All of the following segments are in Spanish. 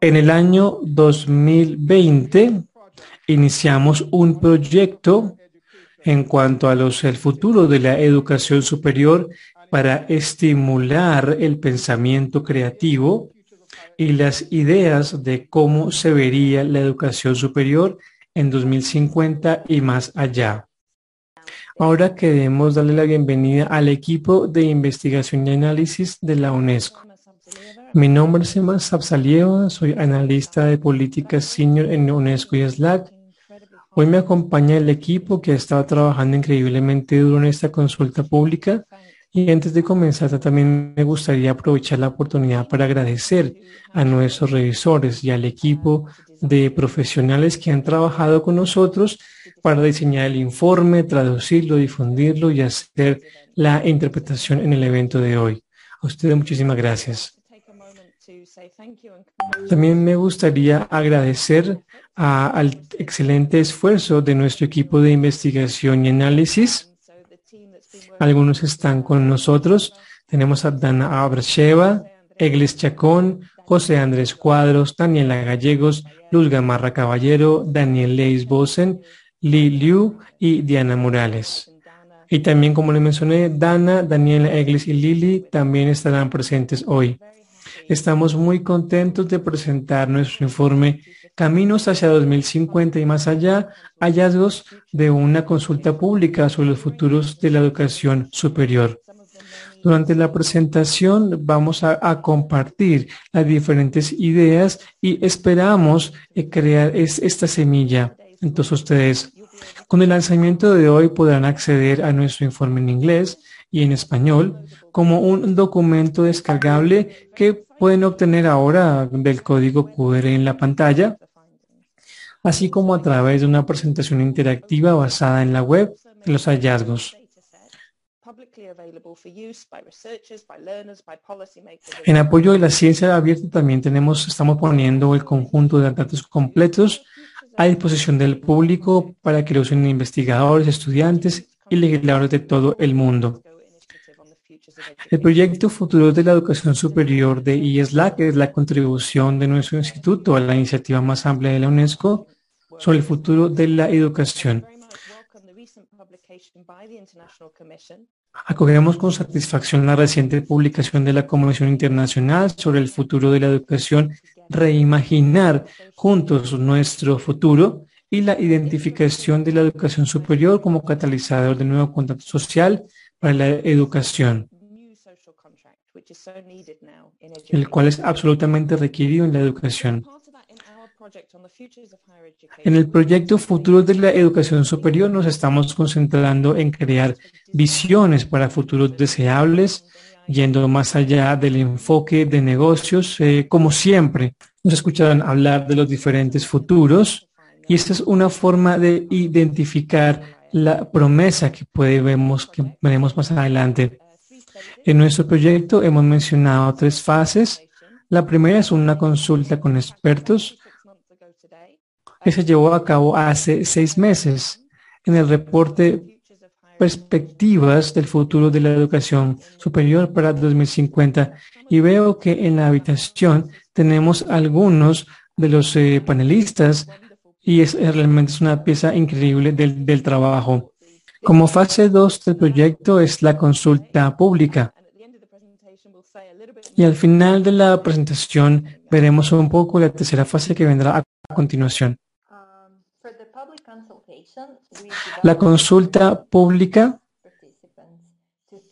En el año 2020 iniciamos un proyecto en cuanto a los, el futuro de la educación superior para estimular el pensamiento creativo y las ideas de cómo se vería la educación superior en 2050 y más allá. Ahora queremos darle la bienvenida al equipo de investigación y análisis de la UNESCO. Mi nombre es Emma Sapsalieva, soy analista de políticas senior en UNESCO y SLAC. Hoy me acompaña el equipo que ha estado trabajando increíblemente duro en esta consulta pública y antes de comenzar, también me gustaría aprovechar la oportunidad para agradecer a nuestros revisores y al equipo de profesionales que han trabajado con nosotros para diseñar el informe, traducirlo, difundirlo y hacer la interpretación en el evento de hoy. A ustedes muchísimas gracias. También me gustaría agradecer al excelente esfuerzo de nuestro equipo de investigación y análisis algunos están con nosotros. Tenemos a Dana Abrasheva, Eglis Chacón, José Andrés Cuadros, Daniela Gallegos, Luz Gamarra Caballero, Daniel Leis Bosen, Li Liu y Diana Morales. Y también, como le mencioné, Dana, Daniela Eglis y Lili también estarán presentes hoy. Estamos muy contentos de presentar nuestro informe Caminos hacia 2050 y más allá, hallazgos de una consulta pública sobre los futuros de la educación superior. Durante la presentación vamos a, compartir las diferentes ideas y esperamos eh, crear esta semilla. Entonces ustedes, con el lanzamiento de hoy podrán acceder a nuestro informe en inglés y en español como un documento descargable que pueden obtener ahora del código QR en la pantalla así como a través de una presentación interactiva basada en la web de los hallazgos. En apoyo de la ciencia abierta también tenemos, estamos poniendo el conjunto de datos completos a disposición del público para que lo usen investigadores, estudiantes y legisladores de todo el mundo. El proyecto Futuro de la Educación Superior de IESLAC es la contribución de nuestro instituto a la iniciativa más amplia de la UNESCO sobre el futuro de la educación. Acogemos con satisfacción la reciente publicación de la Comisión Internacional sobre el futuro de la educación, reimaginar juntos nuestro futuro y la identificación de la educación superior como catalizador del nuevo contacto social para la educación el cual es absolutamente requerido en la educación. En el proyecto Futuros de la Educación Superior nos estamos concentrando en crear visiones para futuros deseables, yendo más allá del enfoque de negocios. Eh, como siempre, nos escucharán hablar de los diferentes futuros y esta es una forma de identificar la promesa que puede vemos, que veremos más adelante. En nuestro proyecto hemos mencionado tres fases. La primera es una consulta con expertos que se llevó a cabo hace seis meses en el reporte Perspectivas del futuro de la educación superior para 2050 y veo que en la habitación tenemos algunos de los eh, panelistas y es realmente es una pieza increíble del, del trabajo. Como fase 2 del proyecto es la consulta pública. Y al final de la presentación veremos un poco la tercera fase que vendrá a continuación. La consulta pública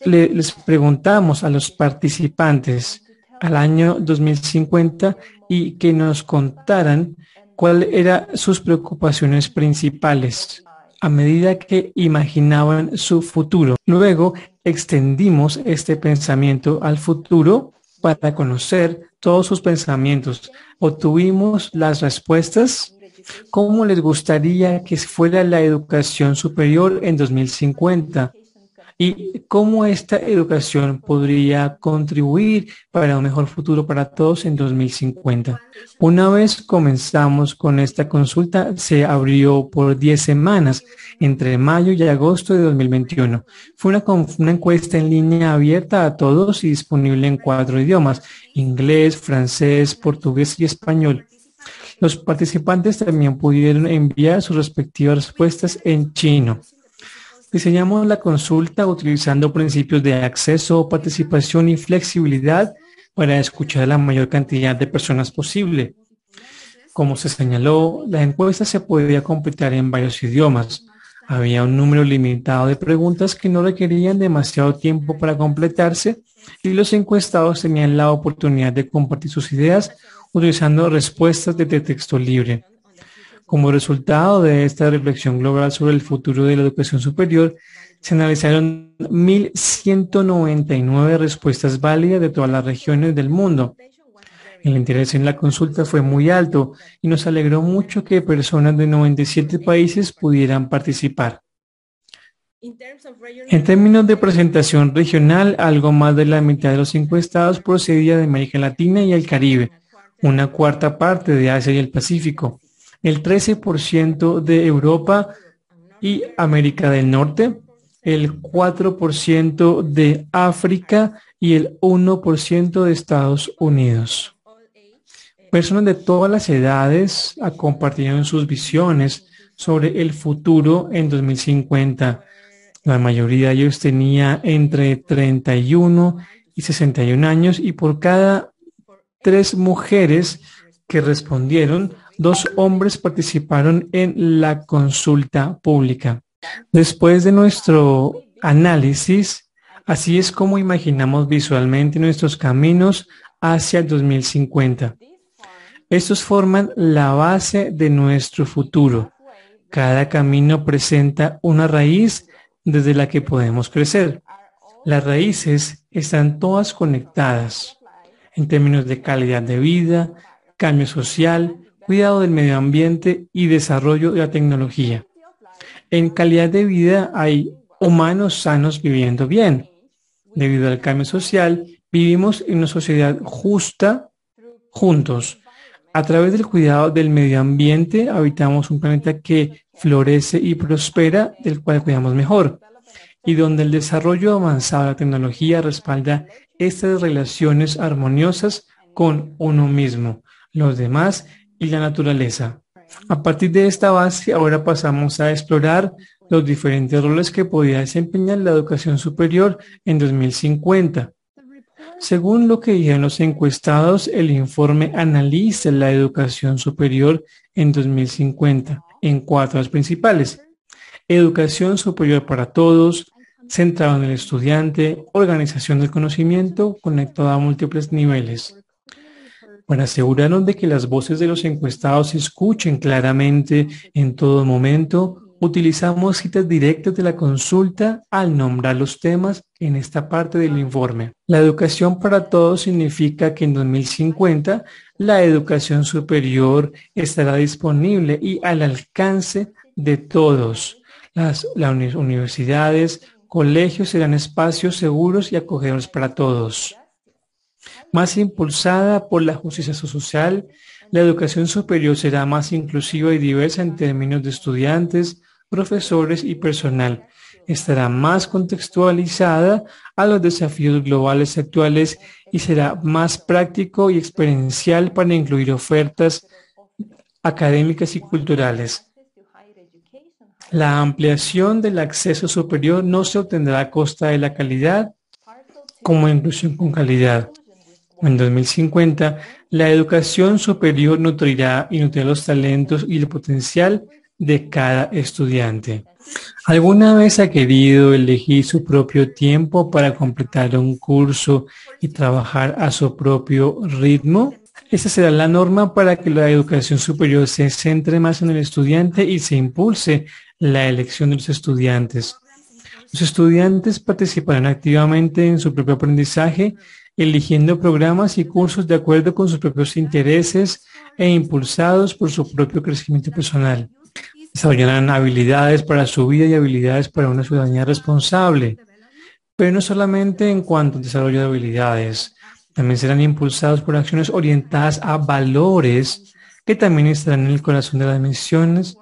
les preguntamos a los participantes al año 2050 y que nos contaran cuáles eran sus preocupaciones principales a medida que imaginaban su futuro. Luego extendimos este pensamiento al futuro para conocer todos sus pensamientos. Obtuvimos las respuestas. ¿Cómo les gustaría que fuera la educación superior en 2050? y cómo esta educación podría contribuir para un mejor futuro para todos en 2050. Una vez comenzamos con esta consulta, se abrió por 10 semanas entre mayo y agosto de 2021. Fue una, una encuesta en línea abierta a todos y disponible en cuatro idiomas, inglés, francés, portugués y español. Los participantes también pudieron enviar sus respectivas respuestas en chino. Diseñamos la consulta utilizando principios de acceso, participación y flexibilidad para escuchar a la mayor cantidad de personas posible. Como se señaló, la encuesta se podía completar en varios idiomas. Había un número limitado de preguntas que no requerían demasiado tiempo para completarse y los encuestados tenían la oportunidad de compartir sus ideas utilizando respuestas de texto libre. Como resultado de esta reflexión global sobre el futuro de la educación superior, se analizaron 1.199 respuestas válidas de todas las regiones del mundo. El interés en la consulta fue muy alto y nos alegró mucho que personas de 97 países pudieran participar. En términos de presentación regional, algo más de la mitad de los encuestados procedía de América Latina y el Caribe, una cuarta parte de Asia y el Pacífico, el 13% de Europa y América del Norte, el 4% de África y el 1% de Estados Unidos. Personas de todas las edades compartieron sus visiones sobre el futuro en 2050. La mayoría de ellos tenía entre 31 y 61 años y por cada tres mujeres que respondieron, dos hombres participaron en la consulta pública. Después de nuestro análisis, así es como imaginamos visualmente nuestros caminos hacia el 2050. Estos forman la base de nuestro futuro. Cada camino presenta una raíz desde la que podemos crecer. Las raíces están todas conectadas en términos de calidad de vida, cambio social, cuidado del medio ambiente y desarrollo de la tecnología. En calidad de vida hay humanos sanos viviendo bien. Debido al cambio social, vivimos en una sociedad justa juntos. A través del cuidado del medio ambiente, habitamos un planeta que florece y prospera, del cual cuidamos mejor, y donde el desarrollo avanzado de la tecnología respalda estas relaciones armoniosas con uno mismo, los demás y la naturaleza. A partir de esta base, ahora pasamos a explorar los diferentes roles que podría desempeñar la educación superior en 2050. Según lo que dijeron los encuestados, el informe analiza la educación superior en 2050 en cuatro principales. Educación superior para todos, centrado en el estudiante, organización del conocimiento conectada a múltiples niveles. Para asegurarnos de que las voces de los encuestados se escuchen claramente en todo momento, utilizamos citas directas de la consulta al nombrar los temas en esta parte del informe. La educación para todos significa que en 2050 la educación superior estará disponible y al alcance de todos. Las universidades, colegios serán espacios seguros y acogedores para todos más impulsada por la justicia social, la educación superior será más inclusiva y diversa en términos de estudiantes, profesores y personal. Estará más contextualizada a los desafíos globales actuales y será más práctico y experiencial para incluir ofertas académicas y culturales. La ampliación del acceso superior no se obtendrá a costa de la calidad como inclusión con calidad. En 2050, la educación superior nutrirá y nutrirá los talentos y el potencial de cada estudiante. ¿Alguna vez ha querido elegir su propio tiempo para completar un curso y trabajar a su propio ritmo? Esa será la norma para que la educación superior se centre más en el estudiante y se impulse la elección de los estudiantes. Los estudiantes participarán activamente en su propio aprendizaje eligiendo programas y cursos de acuerdo con sus propios intereses e impulsados por su propio crecimiento personal. Desarrollarán habilidades para su vida y habilidades para una ciudadanía responsable. pero no solamente en cuanto al desarrollo de habilidades, también serán impulsados por acciones orientadas a valores que también estarán en el corazón de las misiones.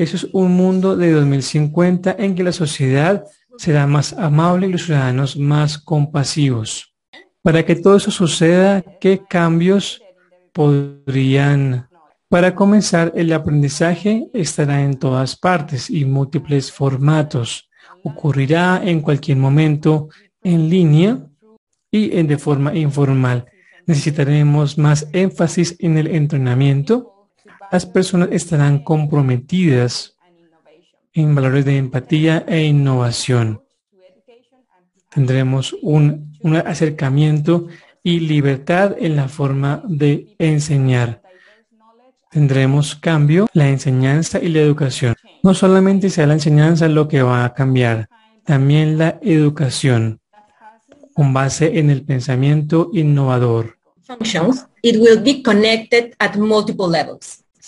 Eso es un mundo de 2050 en que la sociedad será más amable y los ciudadanos más compasivos. Para que todo eso suceda, ¿qué cambios podrían para comenzar, el aprendizaje estará en todas partes y múltiples formatos. Ocurrirá en cualquier momento en línea y en de forma informal. Necesitaremos más énfasis en el entrenamiento. Las personas estarán comprometidas en valores de empatía e innovación. Tendremos un, acercamiento y libertad en la forma de enseñar tendremos cambio, la enseñanza y la educación. No solamente sea la enseñanza lo que va a cambiar, también la educación, con base en el pensamiento innovador.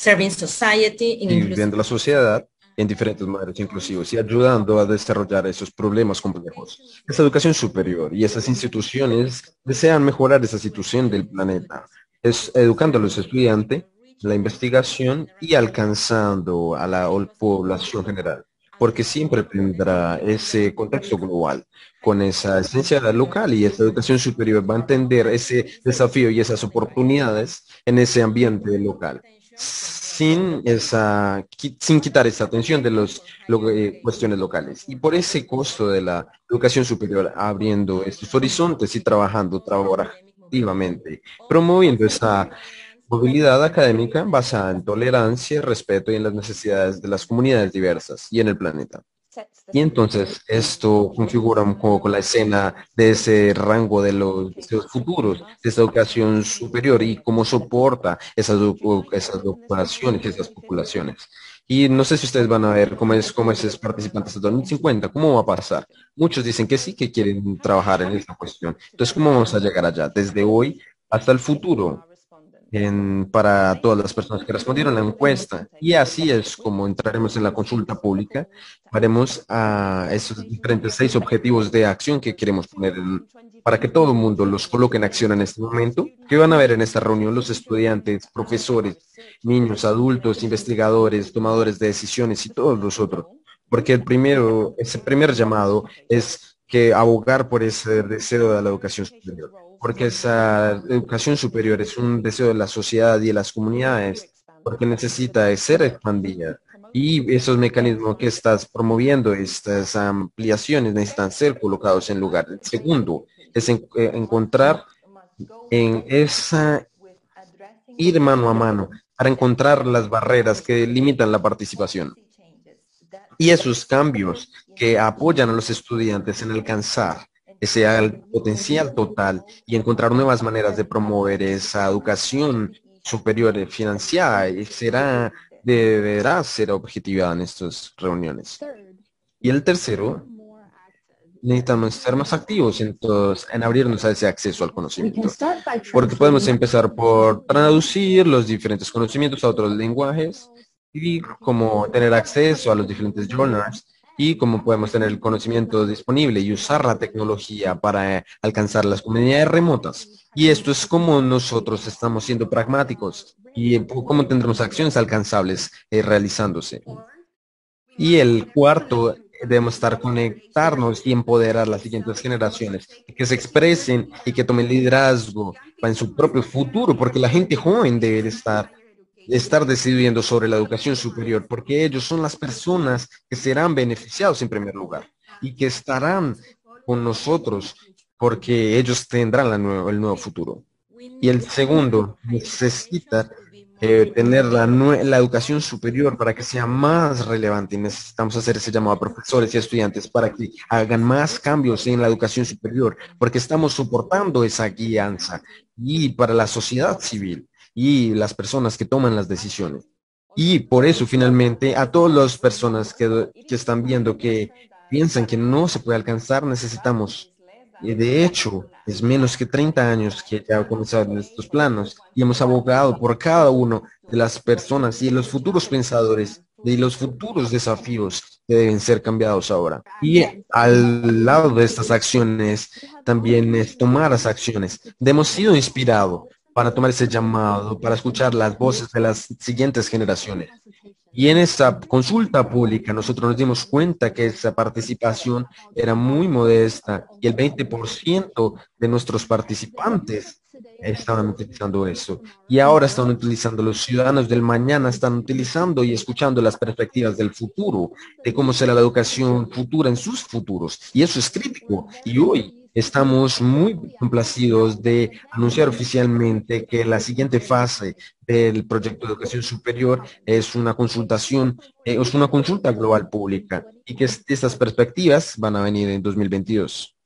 Serving society in la sociedad en diferentes modelos inclusivos y ayudando a desarrollar esos problemas complejos. Esa educación superior y esas instituciones desean mejorar esa situación del planeta, es educando a los estudiantes la investigación y alcanzando a la población general, porque siempre tendrá ese contexto global. Con esa esencia local y esa educación superior va a entender ese desafío y esas oportunidades en ese ambiente local sin esa sin quitar esa atención de las eh, cuestiones locales y por ese costo de la educación superior abriendo estos horizontes y trabajando activamente promoviendo esa Movilidad académica basada en tolerancia, respeto y en las necesidades de las comunidades diversas y en el planeta. Y entonces esto configura un poco la escena de ese rango de los, futuros, de esa educación superior y cómo soporta esas, esas y esas populaciones. Y no sé si ustedes van a ver cómo es, cómo es participantes hasta 2050, cómo va a pasar. Muchos dicen que sí, que quieren trabajar en esta cuestión. Entonces, ¿cómo vamos a llegar allá? Desde hoy hasta el futuro para todas las personas que respondieron la encuesta. Y así es como entraremos en la consulta pública. Haremos a esos diferentes seis objetivos de acción que queremos poner para que todo el mundo los coloque en acción en este momento. ¿Qué van a ver en esta reunión los estudiantes, profesores, niños, adultos, investigadores, tomadores de decisiones y todos los otros? Porque el primero, ese primer llamado es que abogar por ese deseo de la educación superior porque esa educación superior es un deseo de la sociedad y de las comunidades, porque necesita ser expandida. Y esos mecanismos que estás promoviendo, estas ampliaciones, necesitan ser colocados en lugar. El segundo es eh, encontrar en esa ir mano a mano para encontrar las barreras que limitan la participación y esos cambios que apoyan a los estudiantes en alcanzar ese potencial total y encontrar nuevas maneras de promover esa educación superior financiada y será, deberá ser objetiva en estas reuniones. Y el tercero, necesitamos ser más activos en, en abrirnos a ese acceso al conocimiento. Porque podemos empezar por traducir los diferentes conocimientos a otros lenguajes y como tener acceso a los diferentes journals y cómo podemos tener el conocimiento disponible y usar la tecnología para eh, alcanzar las comunidades remotas. Y esto es como nosotros estamos siendo pragmáticos y eh, cómo tendremos acciones alcanzables eh, realizándose. Y el cuarto, debemos estar conectarnos y empoderar las siguientes generaciones, que se expresen y que tomen liderazgo en su propio futuro, porque la gente joven debe estar estar decidiendo sobre la educación superior, porque ellos son las personas que serán beneficiados en primer lugar y que estarán con nosotros porque ellos tendrán la el nuevo futuro. Y el segundo, necesita eh, tener la, educación superior para que sea más relevante. Necesitamos hacer ese llamado a profesores y estudiantes para que hagan más cambios en la educación superior, porque estamos soportando esa guianza y para la sociedad civil y las personas que toman las decisiones. Y por eso finalmente a todas las personas que, están viendo que piensan que no se puede alcanzar, necesitamos. Y de hecho, es menos que 30 años que ya comenzado estos planos y hemos abogado por cada uno de las personas y los futuros pensadores y los futuros desafíos deben ser cambiados ahora. Y al lado de estas acciones, también es tomar las acciones. Hemos sido inspirados para tomar ese llamado, para escuchar las voces de las siguientes generaciones. Y en esa consulta pública nosotros nos dimos cuenta que esa participación era muy modesta y el 20% de nuestros participantes estaban utilizando eso. Y ahora están utilizando, los ciudadanos del mañana están utilizando y escuchando las perspectivas del futuro, de cómo será la educación futura en sus futuros. Y eso es crítico. Y hoy Estamos muy complacidos de anunciar oficialmente que la siguiente fase del proyecto de educación superior es una consultación, eh, es una consulta global pública y que estas perspectivas van a venir en 2022.